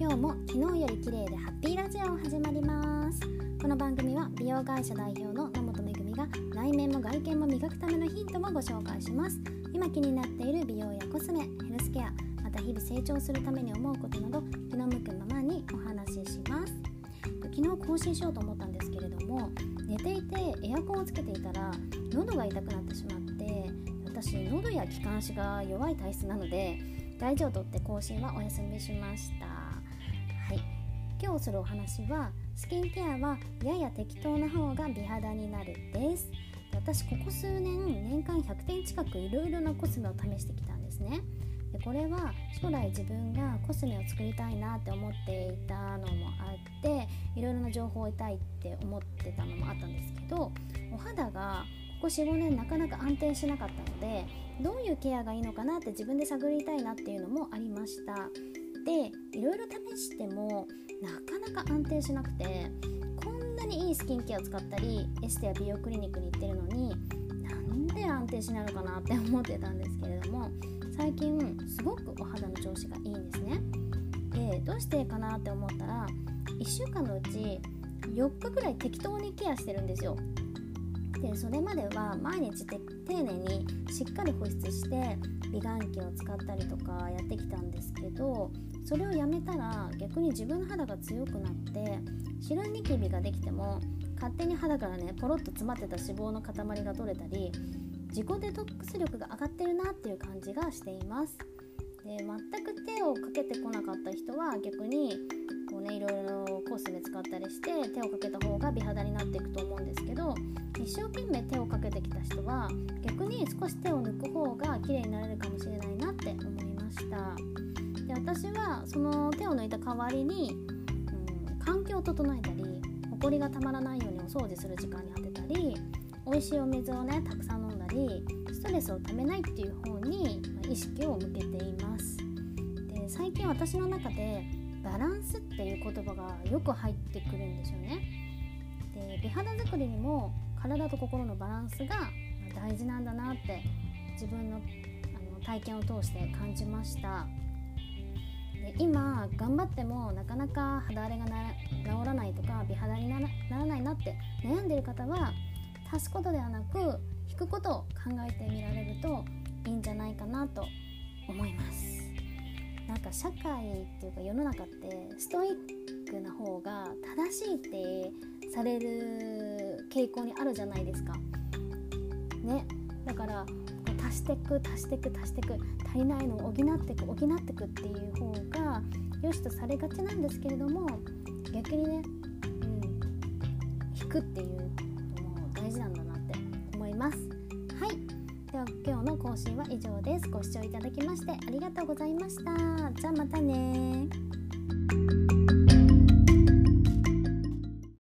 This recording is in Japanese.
今日も昨日より綺麗でハッピーラジオ始まります。この番組は美容会社代表の野本めぐみが内面も外見も磨くためのヒントもご紹介します。今気になっている美容やコスメヘルスケアまた日々成長するために思うことなど気の向くままにお話しします。昨日更新しようと思ったんですけれども寝ていてエアコンをつけていたら喉が痛くなってしまって私喉や気管支が弱い体質なので大事をとって更新はお休みしました。今日するお話はスキンケアはやや適当な方が美肌になるです。私ここ数年年間100点近くいろいろなコスメを試してきたんですね。でこれは将来自分がコスメを作りたいなって思っていたのもあっていろいろな情報を得たいって思ってたのもあったんですけどお肌がここ45年なかなか安定しなかったのでどういうケアがいいのかなって自分で探りたいなっていうのもありました。でいろいろ試してもなかなか安定しなくてこんなにいいスキンケアを使ったりエステや美容クリニックに行ってるのになんで安定しないのかなって思ってたんですけれども最近すごくお肌の調子がいいんですね。でどうしてかなって思ったら1週間のうち4日ぐらい適当にケアしてるんですよ。でそれまでは毎日丁寧にしっかり保湿して美顔器を使ったりとかやってきたんですけどそれをやめたら逆に自分の肌が強くなって白ニキビができても勝手に肌からねポロッと詰まってた脂肪の塊が取れたり自己デトックス力が上がってるなっていう感じがしています。で全く手をかけてこなかった人は逆にこうねいろいろコスメ使ったりして手をかけた方が美肌になっていくと思うんですけど一生懸命手をかけてきた人は逆に少し手を抜く方が綺麗になれるかもしれないなって思いました。私はその手を抜いた代わりに、うん、環境を整えたりほこりがたまらないようにお掃除する時間に当てたり美味しいお水をねたくさん飲んだりストレスをためないっていう方に意識を向けています。で最近私の中でバランスっていう言葉がよく入ってくるんですよね。で美肌作りにも体と心のバランスが大事なんだなって自分のあの体験を通して感じました。で今頑張ってもなかなか肌荒れが治らないとか美肌にならないなって悩んでる方は足すことではなく引くことを考えてみられるといいんじゃないかなと思います。なんか社会っていうか世の中ってストイックな方が正しいってされる傾向にあるじゃないですか。ね。だから足してく足してく足してく足りないのを補ってく補ってくっていう方が良しとされがちなんですけれども逆にね、うん、引くっていうのも大事なんだなって思います。はい。では今日の更新は以上です。ご視聴いただきましてありがとうございました。じゃあまたね